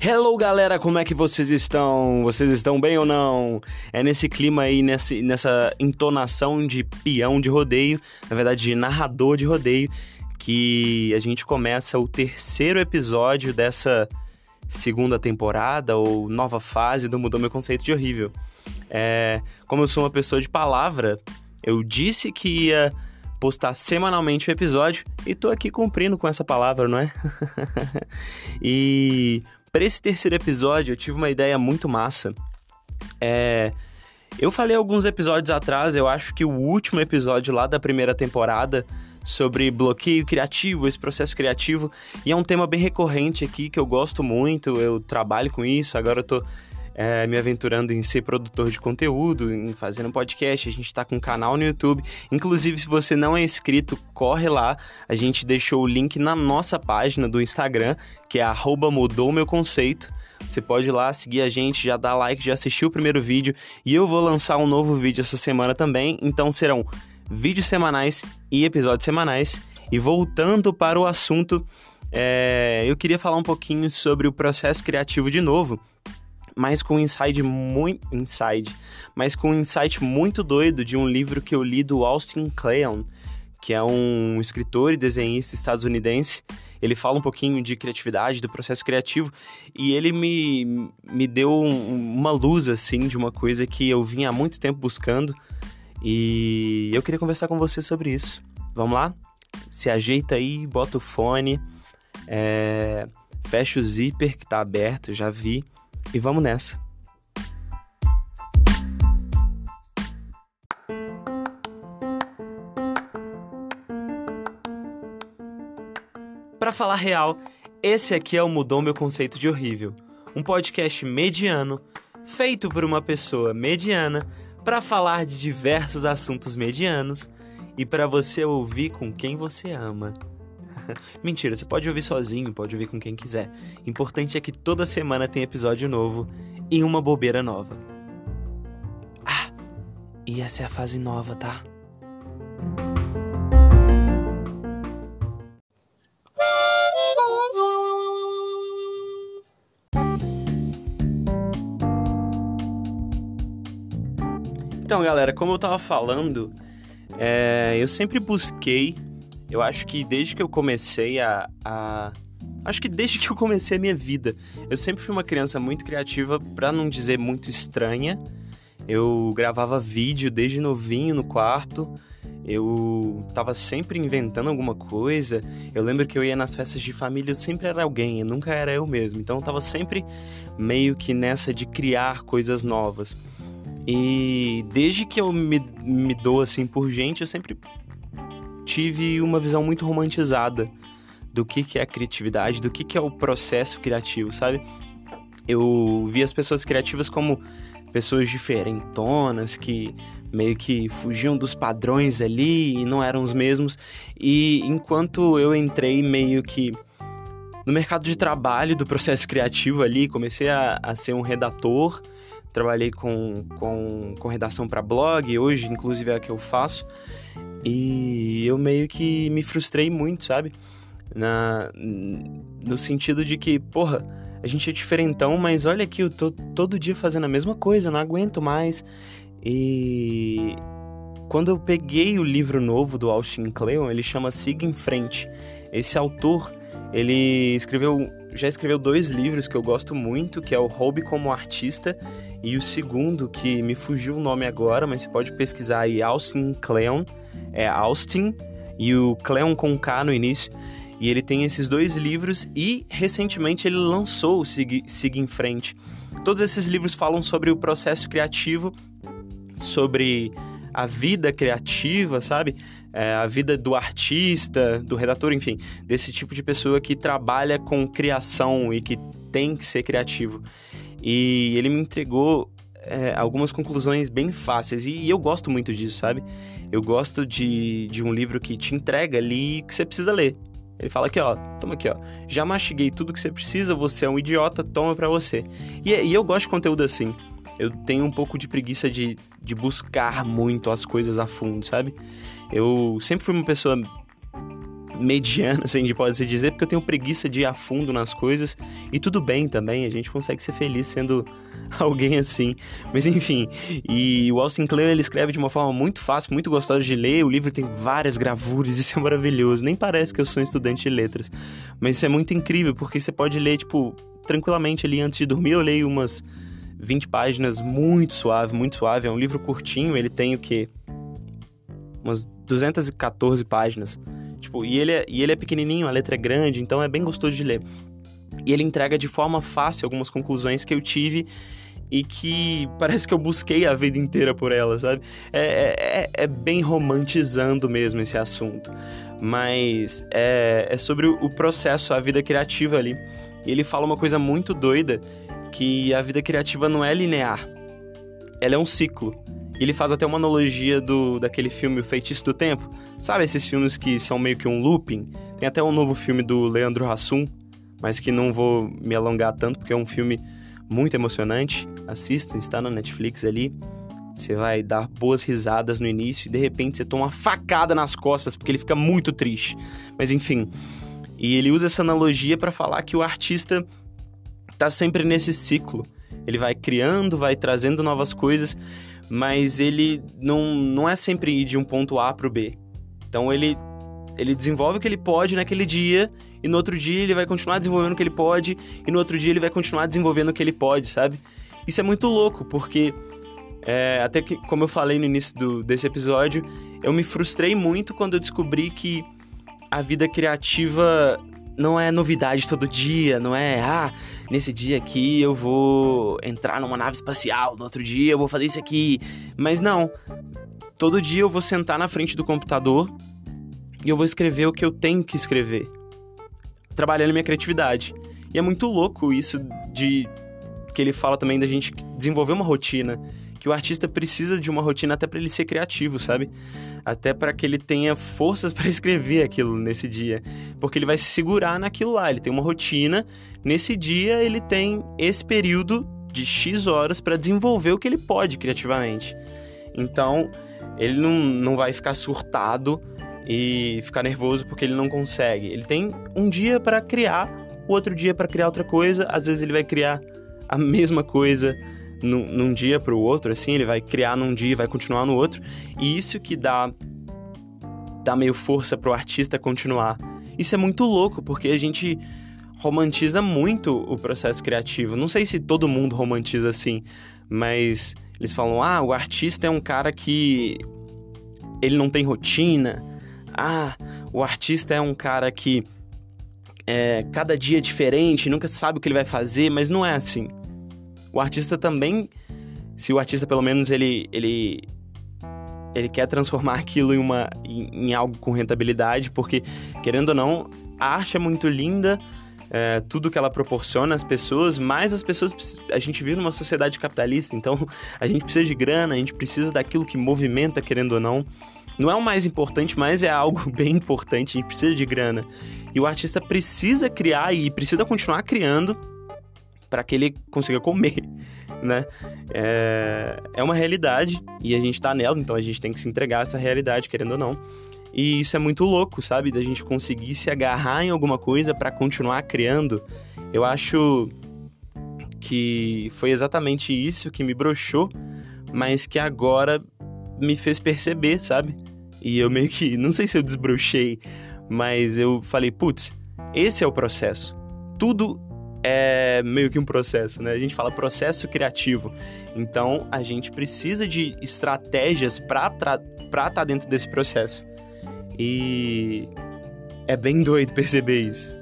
Hello galera, como é que vocês estão? Vocês estão bem ou não? É nesse clima aí, nessa entonação de peão de rodeio, na verdade de narrador de rodeio, que a gente começa o terceiro episódio dessa segunda temporada ou nova fase do Mudou Meu Conceito de Horrível. É, como eu sou uma pessoa de palavra, eu disse que ia postar semanalmente o episódio e tô aqui cumprindo com essa palavra, não é? e para esse terceiro episódio, eu tive uma ideia muito massa. É, eu falei alguns episódios atrás, eu acho que o último episódio lá da primeira temporada sobre bloqueio criativo, esse processo criativo, e é um tema bem recorrente aqui que eu gosto muito, eu trabalho com isso, agora eu tô é, me aventurando em ser produtor de conteúdo, em fazer um podcast. A gente está com um canal no YouTube. Inclusive, se você não é inscrito, corre lá. A gente deixou o link na nossa página do Instagram, que é arroba mudou meu conceito. Você pode ir lá seguir a gente, já dar like, já assistiu o primeiro vídeo. E eu vou lançar um novo vídeo essa semana também. Então serão vídeos semanais e episódios semanais. E voltando para o assunto, é, eu queria falar um pouquinho sobre o processo criativo de novo mas com um insight muito inside, mas com um insight muito doido de um livro que eu li do Austin Kleon, que é um escritor e desenhista estadunidense. Ele fala um pouquinho de criatividade, do processo criativo, e ele me, me deu um, uma luz, assim, de uma coisa que eu vinha há muito tempo buscando, e eu queria conversar com você sobre isso. Vamos lá? Se ajeita aí, bota o fone, é, fecha o zíper que tá aberto, já vi. E vamos nessa. Para falar real, esse aqui é o Mudou Meu Conceito de Horrível, um podcast mediano feito por uma pessoa mediana para falar de diversos assuntos medianos e para você ouvir com quem você ama. Mentira, você pode ouvir sozinho, pode ouvir com quem quiser. Importante é que toda semana tem episódio novo e uma bobeira nova. Ah, e essa é a fase nova, tá? Então, galera, como eu tava falando, é, eu sempre busquei eu acho que desde que eu comecei a, a. Acho que desde que eu comecei a minha vida, eu sempre fui uma criança muito criativa, para não dizer muito estranha. Eu gravava vídeo desde novinho no quarto. Eu tava sempre inventando alguma coisa. Eu lembro que eu ia nas festas de família, eu sempre era alguém, eu nunca era eu mesmo. Então eu tava sempre meio que nessa de criar coisas novas. E desde que eu me, me dou assim por gente, eu sempre tive uma visão muito romantizada do que, que é a criatividade, do que, que é o processo criativo, sabe? Eu vi as pessoas criativas como pessoas diferentonas que meio que fugiam dos padrões ali e não eram os mesmos. E enquanto eu entrei meio que no mercado de trabalho do processo criativo ali, comecei a, a ser um redator, trabalhei com, com, com redação para blog, hoje inclusive é a que eu faço. E eu meio que me frustrei muito, sabe? Na, no sentido de que, porra, a gente é diferentão, mas olha aqui, eu tô todo dia fazendo a mesma coisa, não aguento mais. E quando eu peguei o livro novo do Austin Kleon, ele chama Siga em Frente. Esse autor, ele escreveu, já escreveu dois livros que eu gosto muito, que é o Hobby como Artista e o segundo, que me fugiu o nome agora, mas você pode pesquisar aí, Austin Kleon, é Austin, e o Cleon com K no início. E ele tem esses dois livros e recentemente ele lançou o Siga, Siga em Frente. Todos esses livros falam sobre o processo criativo, sobre a vida criativa, sabe? É, a vida do artista, do redator, enfim, desse tipo de pessoa que trabalha com criação e que tem que ser criativo. E ele me entregou é, algumas conclusões bem fáceis e, e, eu gosto muito disso, sabe? Eu gosto de, de um livro que te entrega ali que você precisa ler. Ele fala aqui, ó, toma aqui, ó. Já mastiguei tudo que você precisa, você é um idiota, toma pra você. E, e eu gosto de conteúdo assim. Eu tenho um pouco de preguiça de, de buscar muito as coisas a fundo, sabe? Eu sempre fui uma pessoa mediana, assim, pode-se dizer, porque eu tenho preguiça de ir a fundo nas coisas. E tudo bem também, a gente consegue ser feliz sendo alguém assim. Mas enfim, e o Austin Kleon ele escreve de uma forma muito fácil, muito gostosa de ler. O livro tem várias gravuras, isso é maravilhoso. Nem parece que eu sou um estudante de letras. Mas isso é muito incrível, porque você pode ler, tipo, tranquilamente ali antes de dormir. Eu leio umas 20 páginas, muito suave, muito suave. É um livro curtinho, ele tem o quê? Umas 214 páginas. Tipo, e ele, é, e ele é pequenininho, a letra é grande, então é bem gostoso de ler. E ele entrega de forma fácil algumas conclusões que eu tive e que parece que eu busquei a vida inteira por ela, sabe? É, é, é, é bem romantizando mesmo esse assunto. Mas é, é sobre o processo, a vida criativa ali. E ele fala uma coisa muito doida, que a vida criativa não é linear. Ela é um ciclo. Ele faz até uma analogia do daquele filme O Feitiço do Tempo. Sabe esses filmes que são meio que um looping? Tem até um novo filme do Leandro Hassum, mas que não vou me alongar tanto porque é um filme muito emocionante. Assistam, está na Netflix ali. Você vai dar boas risadas no início e de repente você toma uma facada nas costas porque ele fica muito triste. Mas enfim, e ele usa essa analogia para falar que o artista tá sempre nesse ciclo. Ele vai criando, vai trazendo novas coisas, mas ele não, não é sempre ir de um ponto A para o B. Então ele, ele desenvolve o que ele pode naquele dia, e no outro dia ele vai continuar desenvolvendo o que ele pode, e no outro dia ele vai continuar desenvolvendo o que ele pode, sabe? Isso é muito louco, porque é, até que, como eu falei no início do, desse episódio, eu me frustrei muito quando eu descobri que a vida criativa não é novidade todo dia, não é, ah, nesse dia aqui eu vou entrar numa nave espacial, no outro dia eu vou fazer isso aqui. Mas não. Todo dia eu vou sentar na frente do computador e eu vou escrever o que eu tenho que escrever. Trabalhando minha criatividade. E é muito louco isso de que ele fala também da gente desenvolver uma rotina que o artista precisa de uma rotina até para ele ser criativo, sabe? Até para que ele tenha forças para escrever aquilo nesse dia, porque ele vai se segurar naquilo lá, ele tem uma rotina, nesse dia ele tem esse período de X horas para desenvolver o que ele pode criativamente. Então, ele não, não vai ficar surtado e ficar nervoso porque ele não consegue. Ele tem um dia para criar, o outro dia para criar outra coisa, às vezes ele vai criar a mesma coisa num, num dia para o outro, assim, ele vai criar num dia e vai continuar no outro. E isso que dá, dá meio força pro artista continuar. Isso é muito louco, porque a gente romantiza muito o processo criativo. Não sei se todo mundo romantiza assim, mas eles falam: ah, o artista é um cara que ele não tem rotina. Ah, o artista é um cara que é, cada dia é diferente, nunca sabe o que ele vai fazer, mas não é assim o artista também, se o artista pelo menos ele ele ele quer transformar aquilo em uma em, em algo com rentabilidade, porque querendo ou não, a arte é muito linda, é, tudo que ela proporciona às pessoas, mas as pessoas. A gente vive numa sociedade capitalista, então a gente precisa de grana, a gente precisa daquilo que movimenta, querendo ou não. Não é o mais importante, mas é algo bem importante, a gente precisa de grana. E o artista precisa criar e precisa continuar criando para que ele consiga comer, né? É, é uma realidade e a gente tá nela, então a gente tem que se entregar a essa realidade, querendo ou não. E isso é muito louco, sabe? Da gente conseguir se agarrar em alguma coisa para continuar criando. Eu acho que foi exatamente isso que me broxou, mas que agora me fez perceber, sabe? E eu meio que, não sei se eu desbrochei, mas eu falei, putz, esse é o processo. Tudo é meio que um processo, né? A gente fala processo criativo. Então, a gente precisa de estratégias para estar tá dentro desse processo. E é bem doido perceber isso.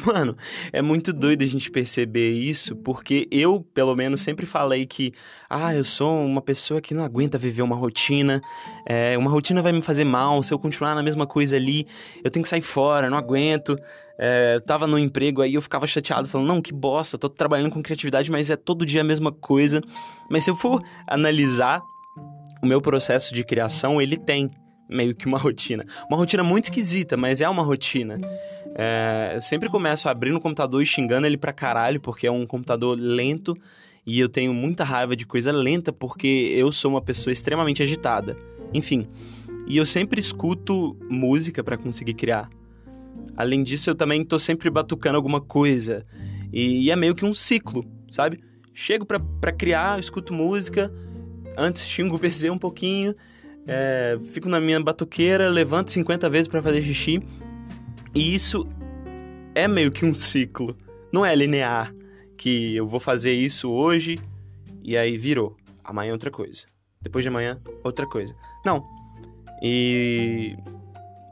mano, é muito doido a gente perceber isso, porque eu, pelo menos, sempre falei que, ah, eu sou uma pessoa que não aguenta viver uma rotina, é, uma rotina vai me fazer mal, se eu continuar na mesma coisa ali, eu tenho que sair fora, não aguento. É, eu tava no emprego aí, eu ficava chateado, falando, não, que bosta, tô trabalhando com criatividade, mas é todo dia a mesma coisa. Mas se eu for analisar o meu processo de criação, ele tem meio que uma rotina. Uma rotina muito esquisita, mas é uma rotina. É, eu sempre começo abrindo o computador e xingando ele pra caralho, porque é um computador lento e eu tenho muita raiva de coisa lenta porque eu sou uma pessoa extremamente agitada. Enfim, e eu sempre escuto música para conseguir criar. Além disso, eu também tô sempre batucando alguma coisa. E, e é meio que um ciclo, sabe? Chego para criar, escuto música, antes xingo o PC um pouquinho, é, fico na minha batuqueira, levanto 50 vezes para fazer xixi. E isso é meio que um ciclo. Não é linear. Que eu vou fazer isso hoje e aí virou. Amanhã é outra coisa. Depois de amanhã, outra coisa. Não. E.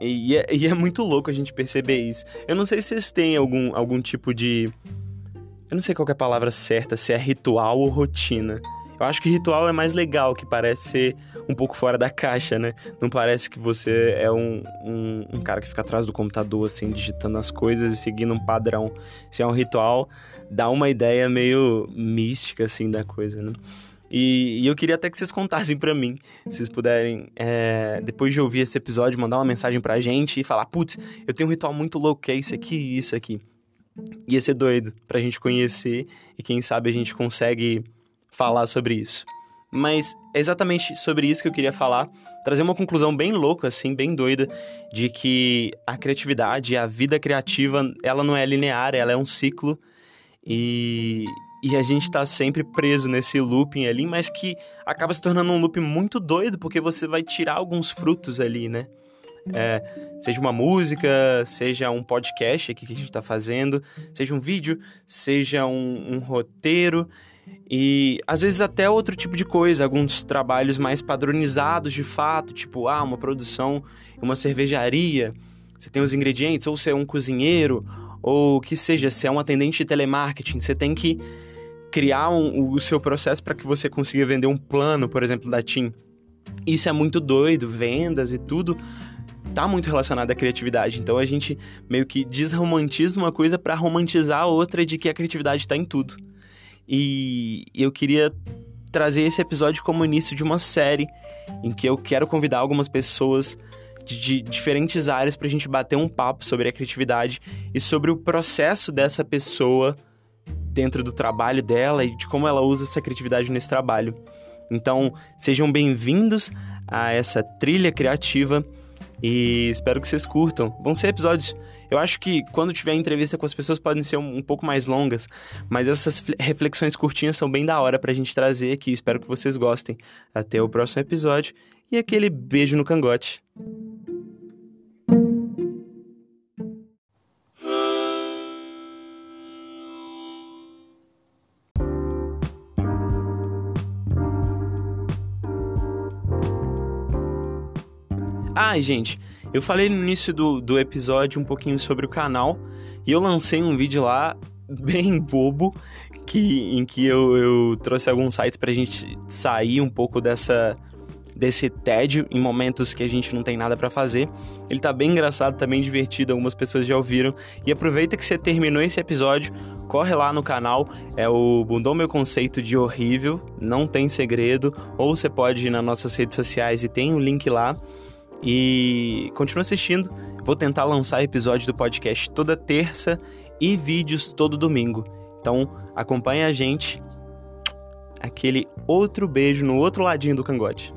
E é, e é muito louco a gente perceber isso. Eu não sei se vocês têm algum, algum tipo de. Eu não sei qual é a palavra certa, se é ritual ou rotina. Eu acho que ritual é mais legal, que parece ser um pouco fora da caixa, né? Não parece que você é um, um, um, cara que fica atrás do computador, assim, digitando as coisas e seguindo um padrão. Se é um ritual, dá uma ideia meio mística, assim, da coisa, né? E, e eu queria até que vocês contassem para mim, se vocês puderem, é, depois de ouvir esse episódio, mandar uma mensagem pra gente e falar: putz, eu tenho um ritual muito louco que é isso aqui e isso aqui. Ia ser doido pra gente conhecer e quem sabe a gente consegue falar sobre isso. Mas é exatamente sobre isso que eu queria falar, trazer uma conclusão bem louca, assim, bem doida, de que a criatividade, a vida criativa, ela não é linear, ela é um ciclo e, e a gente tá sempre preso nesse looping ali, mas que acaba se tornando um looping muito doido, porque você vai tirar alguns frutos ali, né? É, seja uma música, seja um podcast aqui que a gente está fazendo, seja um vídeo, seja um, um roteiro. E às vezes até outro tipo de coisa, alguns trabalhos mais padronizados de fato, tipo, ah, uma produção, uma cervejaria, você tem os ingredientes, ou você é um cozinheiro, ou que seja, se é um atendente de telemarketing, você tem que criar um, o seu processo para que você consiga vender um plano, por exemplo, da TIM. Isso é muito doido, vendas e tudo tá muito relacionado à criatividade. Então a gente meio que desromantiza uma coisa para romantizar a outra de que a criatividade está em tudo. E eu queria trazer esse episódio como início de uma série em que eu quero convidar algumas pessoas de, diferentes áreas para a gente bater um papo sobre a criatividade e sobre o processo dessa pessoa dentro do trabalho dela e de como ela usa essa criatividade nesse trabalho. Então, sejam bem-vindos a essa trilha criativa e espero que vocês curtam. Vão ser episódios. Eu acho que quando tiver entrevista com as pessoas podem ser um, um pouco mais longas, mas essas reflexões curtinhas são bem da hora pra gente trazer aqui. Espero que vocês gostem. Até o próximo episódio e aquele beijo no cangote. Ai, gente, eu falei no início do, do episódio um pouquinho sobre o canal e eu lancei um vídeo lá bem bobo que, em que eu, eu trouxe alguns sites pra gente sair um pouco dessa desse tédio em momentos que a gente não tem nada para fazer. Ele tá bem engraçado, tá bem divertido, algumas pessoas já ouviram. E aproveita que você terminou esse episódio, corre lá no canal, é o Bundou Meu Conceito de Horrível, não tem segredo, ou você pode ir nas nossas redes sociais e tem um link lá. E continua assistindo. Vou tentar lançar episódio do podcast toda terça e vídeos todo domingo. Então, acompanha a gente. Aquele outro beijo no outro ladinho do cangote.